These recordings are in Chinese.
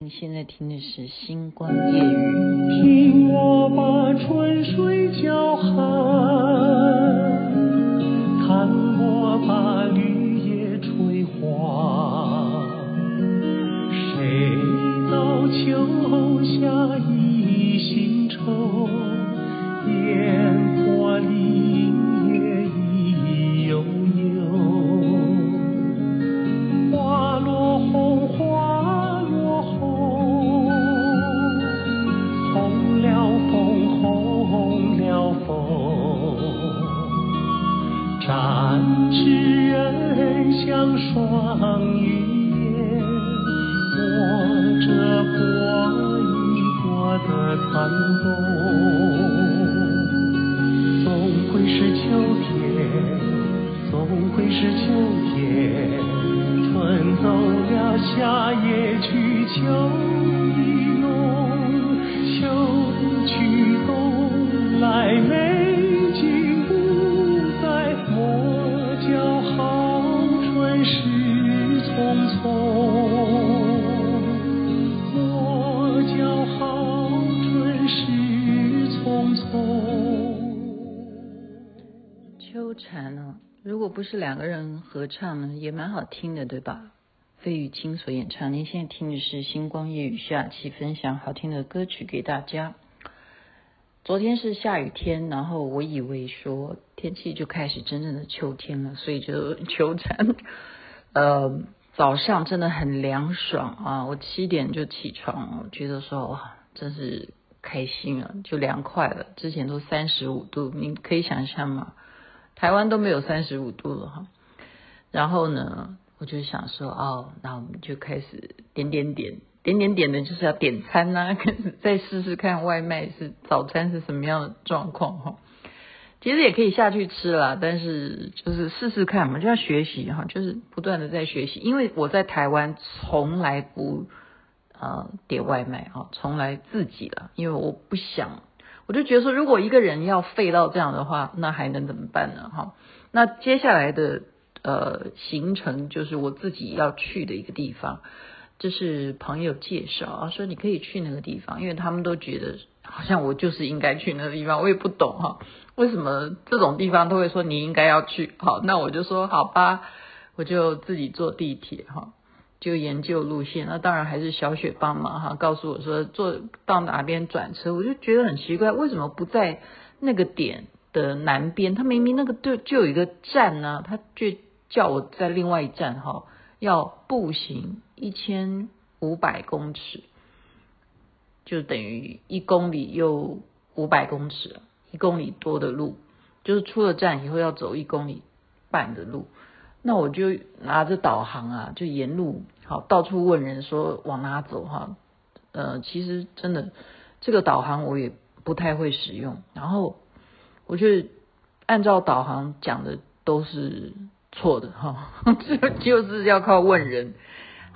你现在听的是《星光夜雨》。听我把春水叫寒，红了枫，红了枫展翅人像双羽燕，裹着过一过的残冬。总会是秋天，总会是秋天，春走了，夏也去，秋意来美景不再，莫教好春逝匆匆，莫教好春逝匆匆。秋。蝉呢？如果不是两个人合唱呢，也蛮好听的，对吧？费玉清所演唱。您现在听的是《星光夜雨》下期分享好听的歌曲给大家。昨天是下雨天，然后我以为说天气就开始真正的秋天了，所以就 秋蝉。呃，早上真的很凉爽啊！我七点就起床，我觉得说哇，真是开心啊，就凉快了。之前都三十五度，你可以想象吗？台湾都没有三十五度了哈，然后呢，我就想说哦，那我们就开始点点点点点点的，就是要点餐呐，开始再试试看外卖是早餐是什么样的状况哈。其实也可以下去吃啦，但是就是试试看嘛，就要学习哈，就是不断的在学习。因为我在台湾从来不呃点外卖哈，从来自己了，因为我不想。我就觉得说，如果一个人要废到这样的话，那还能怎么办呢？哈，那接下来的呃行程就是我自己要去的一个地方，这是朋友介绍啊，说你可以去那个地方，因为他们都觉得好像我就是应该去那个地方，我也不懂哈，为什么这种地方都会说你应该要去？好，那我就说好吧，我就自己坐地铁哈。就研究路线，那当然还是小雪帮忙哈，告诉我说坐到哪边转车，我就觉得很奇怪，为什么不在那个点的南边？他明明那个就就有一个站呢，他就叫我在另外一站哈，要步行一千五百公尺，就等于一公里又五百公尺，一公里多的路，就是出了站以后要走一公里半的路。那我就拿着导航啊，就沿路好到处问人说往哪走哈。呃，其实真的这个导航我也不太会使用，然后我就按照导航讲的都是错的哈，就就是要靠问人，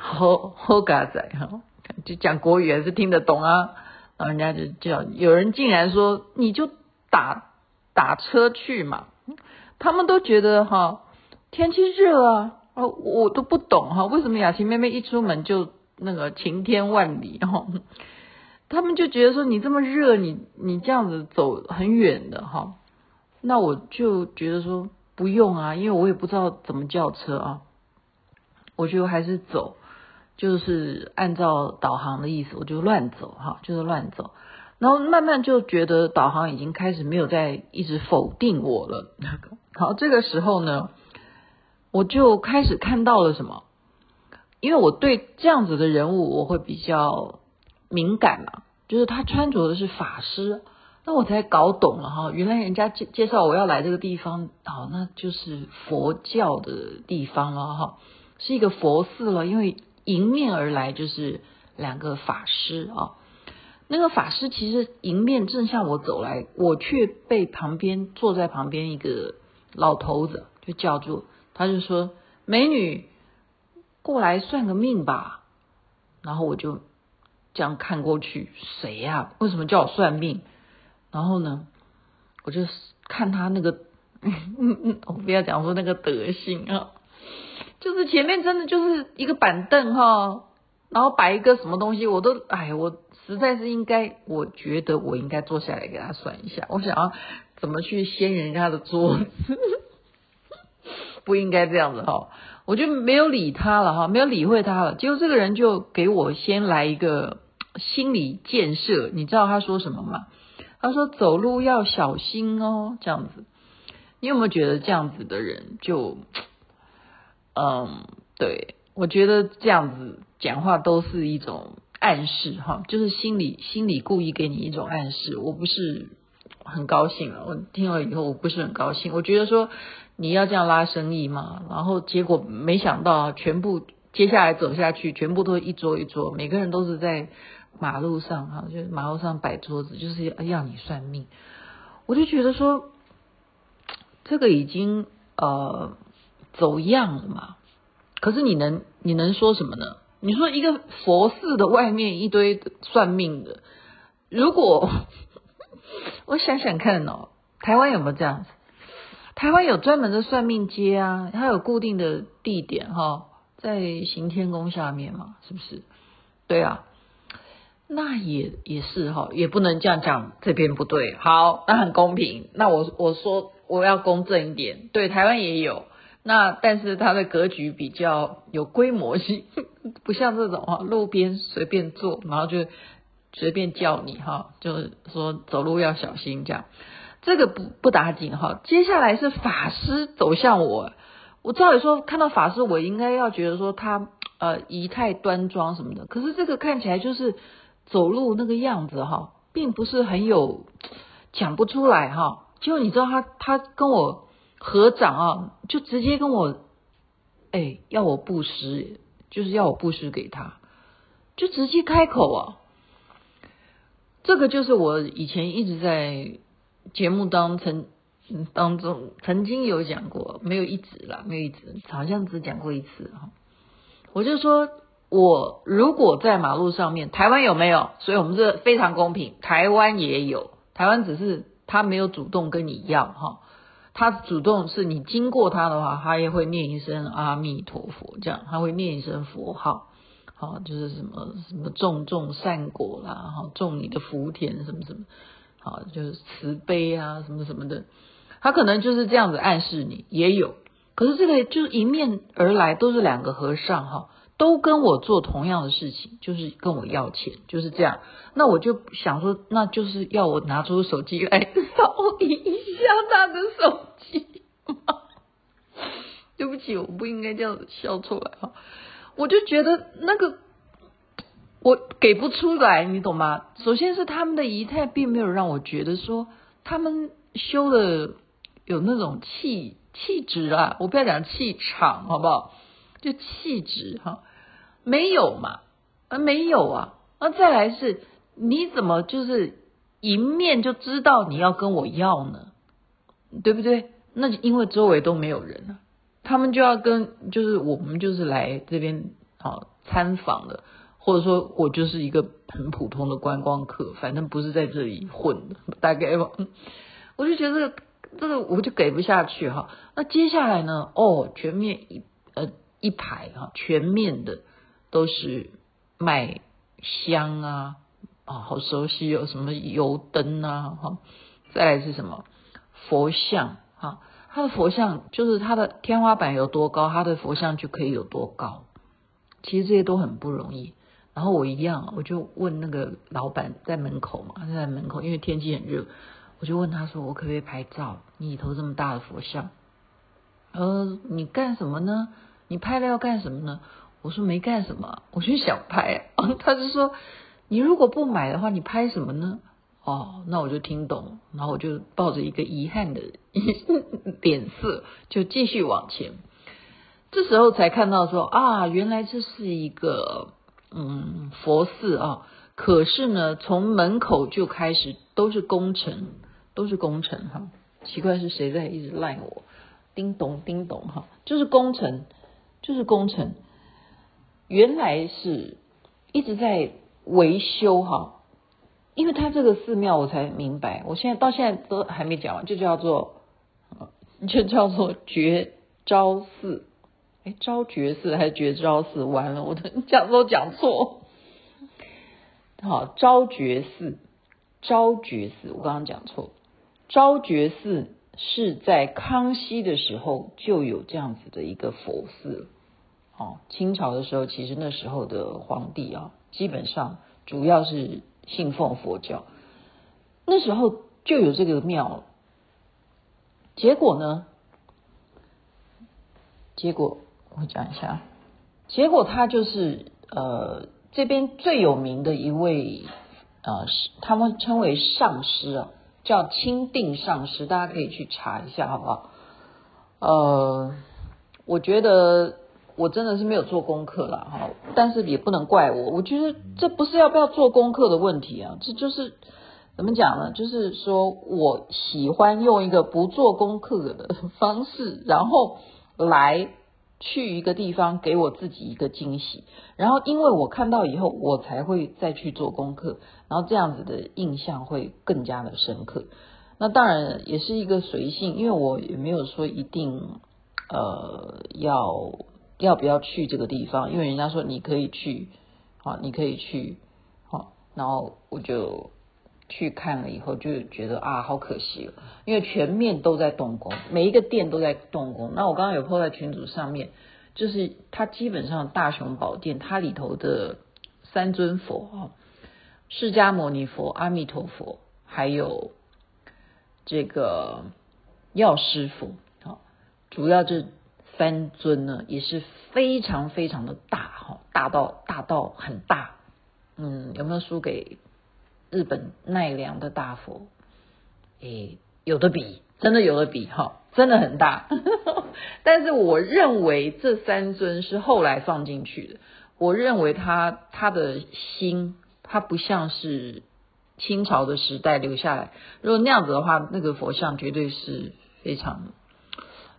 好好嘎仔哈，就讲国语还是听得懂啊。然后人家就叫有人竟然说你就打打车去嘛，他们都觉得哈。天气热啊，哦，我都不懂哈，为什么雅琪妹妹一出门就那个晴天万里哈？他们就觉得说你这么热，你你这样子走很远的哈，那我就觉得说不用啊，因为我也不知道怎么叫车啊，我就还是走，就是按照导航的意思，我就乱走哈，就是乱走，然后慢慢就觉得导航已经开始没有在一直否定我了，好，这个时候呢。我就开始看到了什么？因为我对这样子的人物我会比较敏感嘛，就是他穿着的是法师，那我才搞懂了哈，原来人家介介绍我要来这个地方，哦，那就是佛教的地方了哈，是一个佛寺了，因为迎面而来就是两个法师啊，那个法师其实迎面正向我走来，我却被旁边坐在旁边一个老头子就叫住。他就说：“美女，过来算个命吧。”然后我就这样看过去，谁呀？为什么叫我算命？然后呢，我就看他那个，嗯嗯，我不要讲说那个德行啊，就是前面真的就是一个板凳哈，然后摆一个什么东西，我都哎，我实在是应该，我觉得我应该坐下来给他算一下，我想要怎么去掀人家的桌子，不应该这样子哈，我就没有理他了哈，没有理会他了。结果这个人就给我先来一个心理建设，你知道他说什么吗？他说走路要小心哦，这样子。你有没有觉得这样子的人就，嗯，对，我觉得这样子讲话都是一种暗示哈，就是心里心里故意给你一种暗示。我不是很高兴了，我听了以后我不是很高兴。我觉得说你要这样拉生意嘛，然后结果没想到全部接下来走下去，全部都一桌一桌，每个人都是在马路上哈，就是马路上摆桌子，就是要要你算命。我就觉得说。这个已经呃走样了嘛？可是你能你能说什么呢？你说一个佛寺的外面一堆算命的，如果 我想想看哦，台湾有没有这样子？台湾有专门的算命街啊，它有固定的地点哈、哦，在行天宫下面嘛，是不是？对啊，那也也是哈、哦，也不能这样讲，这边不对。好，那很公平。那我我说。我要公正一点，对，台湾也有，那但是它的格局比较有规模性，不像这种哈，路边随便坐，然后就随便叫你哈，就是说走路要小心这样，这个不不打紧哈。接下来是法师走向我，我照理说看到法师，我应该要觉得说他呃仪态端庄什么的，可是这个看起来就是走路那个样子哈，并不是很有讲不出来哈。结果你知道他他跟我合掌啊，就直接跟我，哎，要我布施，就是要我布施给他，就直接开口啊。这个就是我以前一直在节目当曾当中曾经有讲过，没有一直啦，没有一直，好像只讲过一次哈。我就说我如果在马路上面，台湾有没有？所以我们这非常公平，台湾也有，台湾只是。他没有主动跟你要哈，他主动是你经过他的话，他也会念一声阿弥陀佛，这样他会念一声佛号，好，就是什么什么种种善果啦，哈，种你的福田什么什么，好，就是慈悲啊什么什么的，他可能就是这样子暗示你，也有，可是这个就是迎面而来，都是两个和尚哈。都跟我做同样的事情，就是跟我要钱，就是这样。那我就想说，那就是要我拿出手机来 扫一下他的手机？对不起，我不应该这样子笑出来哈。我就觉得那个我给不出来，你懂吗？首先是他们的仪态并没有让我觉得说他们修的有那种气气质啊，我不要讲气场，好不好？就气质哈。没有嘛？啊，没有啊！那再来是，你怎么就是迎面就知道你要跟我要呢？对不对？那就因为周围都没有人啊，他们就要跟，就是我们就是来这边啊参访的，或者说我就是一个很普通的观光客，反正不是在这里混的，大概吧。我就觉得这个我就给不下去哈。那接下来呢？哦，全面一呃一排哈，全面的。都是卖香啊，啊，好熟悉，有什么油灯啊，哈，再来是什么佛像，哈，他的佛像就是他的天花板有多高，他的佛像就可以有多高。其实这些都很不容易。然后我一样，我就问那个老板在门口嘛，他在门口，因为天气很热，我就问他说：“我可不可以拍照？你里头这么大的佛像，呃，你干什么呢？你拍了要干什么呢？”我说没干什么，我就想拍啊。他就说，你如果不买的话，你拍什么呢？哦，那我就听懂，然后我就抱着一个遗憾的 脸色，就继续往前。这时候才看到说啊，原来这是一个嗯佛寺啊。可是呢，从门口就开始都是工程，都是工程哈。奇怪是谁在一直赖我？叮咚叮咚哈，就是工程，就是工程。原来是一直在维修哈，因为他这个寺庙我才明白，我现在到现在都还没讲完，就叫做 就叫做绝招寺，哎，昭觉寺还是觉昭寺？完了，我都讲都讲错。好，昭觉寺，昭觉寺，我刚刚讲错。昭觉寺是在康熙的时候就有这样子的一个佛寺了。哦，清朝的时候，其实那时候的皇帝啊，基本上主要是信奉佛教，那时候就有这个庙了。结果呢？结果我讲一下，结果他就是呃这边最有名的一位呃他们称为上师啊，叫钦定上师，大家可以去查一下好不好？呃，我觉得我真的是没有做功课啦哈，但是也不能怪我，我觉得这不是要不要做功课的问题啊，这就是。怎么讲呢？就是说我喜欢用一个不做功课的方式，然后来去一个地方给我自己一个惊喜。然后因为我看到以后，我才会再去做功课，然后这样子的印象会更加的深刻。那当然也是一个随性，因为我也没有说一定呃要要不要去这个地方，因为人家说你可以去，好，你可以去，好，然后我就。去看了以后就觉得啊，好可惜了，因为全面都在动工，每一个殿都在动工。那我刚刚有 po 在群组上面，就是它基本上大雄宝殿，它里头的三尊佛啊，释迦牟尼佛、阿弥陀佛，还有这个药师佛好，主要这三尊呢也是非常非常的大哈，大到大到很大，嗯，有没有输给？日本奈良的大佛，诶，有的比，真的有的比哈，真的很大。但是我认为这三尊是后来放进去的。我认为他他的心，他不像是清朝的时代留下来。如果那样子的话，那个佛像绝对是非常，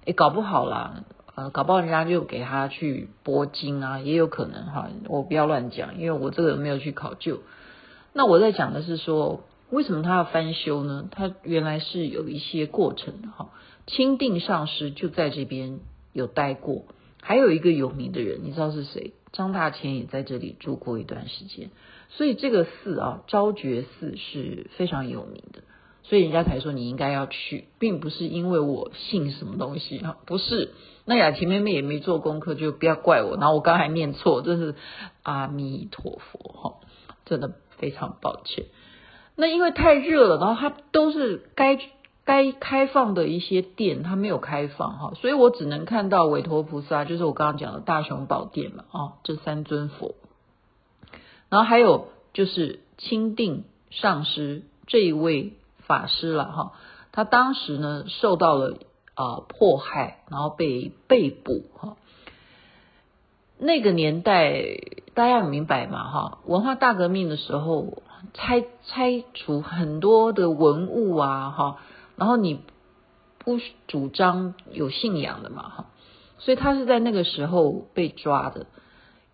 诶，搞不好啦，呃，搞不好人家就给他去拨经啊，也有可能哈。我不要乱讲，因为我这个没有去考究。那我在讲的是说，为什么他要翻修呢？他原来是有一些过程的哈。钦定上师就在这边有待过，还有一个有名的人，你知道是谁？张大千也在这里住过一段时间，所以这个寺啊，昭觉寺是非常有名的，所以人家才说你应该要去，并不是因为我信什么东西哈，不是。那雅琪妹妹也没做功课，就不要怪我。然后我刚才念错，这是阿弥陀佛哈，真的。非常抱歉，那因为太热了，然后它都是该该开放的一些殿，它没有开放哈，所以我只能看到韦陀菩萨，就是我刚刚讲的大雄宝殿嘛啊，这三尊佛，然后还有就是钦定上师这一位法师了哈，他当时呢受到了啊迫害，然后被被捕哈。那个年代，大家很明白嘛，哈，文化大革命的时候，拆拆除很多的文物啊，哈，然后你不主张有信仰的嘛，哈，所以他是在那个时候被抓的。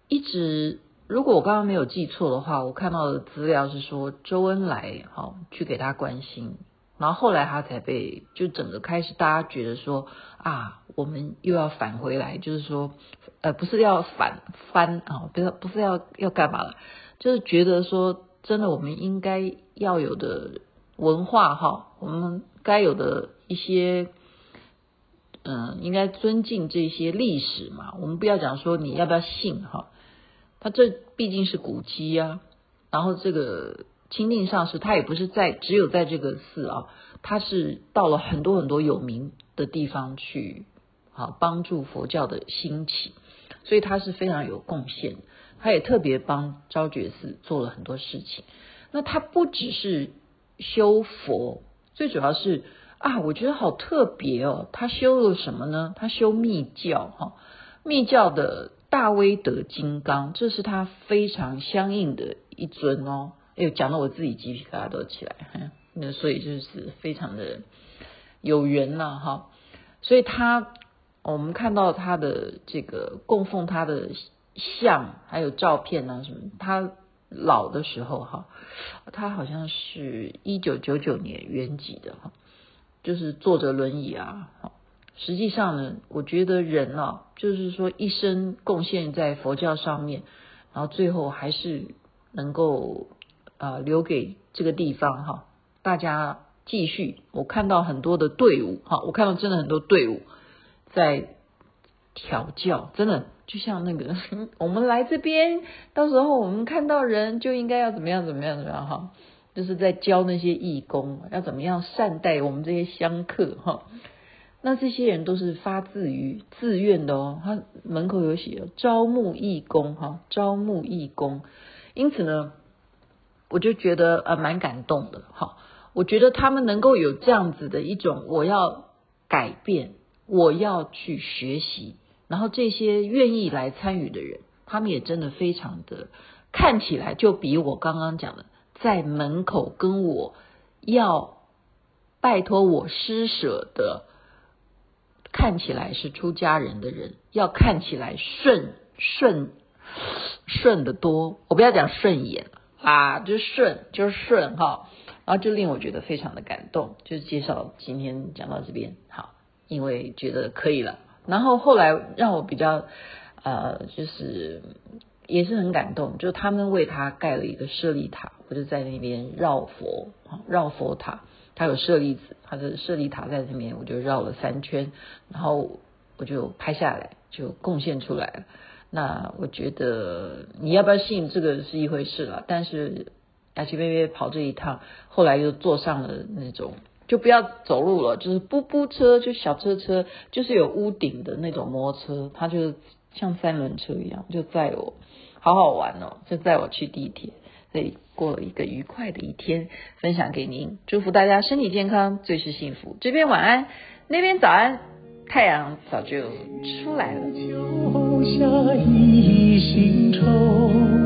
一直，如果我刚刚没有记错的话，我看到的资料是说周恩来哈去给他关心。然后后来他才被，就整个开始大家觉得说啊，我们又要返回来，就是说，呃，不是要反翻啊，不是不是要要干嘛了，就是觉得说，真的我们应该要有的文化哈，我们该有的一些，嗯，应该尊敬这些历史嘛，我们不要讲说你要不要信哈，他这毕竟是古迹呀，然后这个。钦定上师，他也不是在只有在这个寺啊，他是到了很多很多有名的地方去，啊，帮助佛教的兴起，所以他是非常有贡献。他也特别帮昭觉寺做了很多事情。那他不只是修佛，最主要是啊，我觉得好特别哦。他修了什么呢？他修密教哈，密教的大威德金刚，这是他非常相应的一尊哦。哎，讲的我自己鸡皮疙瘩都起来，那所以就是非常的有缘了哈。所以他，我们看到他的这个供奉他的像，还有照片啊什么，他老的时候哈，他好像是一九九九年圆寂的哈，就是坐着轮椅啊，实际上呢，我觉得人啊，就是说一生贡献在佛教上面，然后最后还是能够啊、呃、留给这个地方哈，大家继续。我看到很多的队伍哈，我看到真的很多队伍在调教，真的就像那个 我们来这边，到时候我们看到人就应该要怎么样怎么样怎么样哈，就是在教那些义工要怎么样善待我们这些香客哈。那这些人都是发自于自愿的哦，他门口有写招募义工哈，招募义工，因此呢，我就觉得呃蛮感动的哈。我觉得他们能够有这样子的一种我要改变，我要去学习，然后这些愿意来参与的人，他们也真的非常的看起来就比我刚刚讲的在门口跟我要拜托我施舍的。看起来是出家人的人，要看起来顺顺顺得多。我不要讲顺眼啊，就是顺就是顺哈，然后就令我觉得非常的感动。就是介绍今天讲到这边好，因为觉得可以了。然后后来让我比较呃，就是也是很感动，就他们为他盖了一个舍利塔，我就在那边绕佛绕佛塔。他有舍利子，它的舍利塔在这边，我就绕了三圈，然后我就拍下来，就贡献出来了。那我觉得你要不要信这个是一回事了，但是雅琪妹妹跑这一趟，后来又坐上了那种就不要走路了，就是步步车，就小车车，就是有屋顶的那种摩托车，它就像三轮车一样，就载我，好好玩哦，就载我去地铁。所以过了一个愉快的一天，分享给您，祝福大家身体健康，最是幸福。这边晚安，那边早安，太阳早就出来了。秋下一心愁，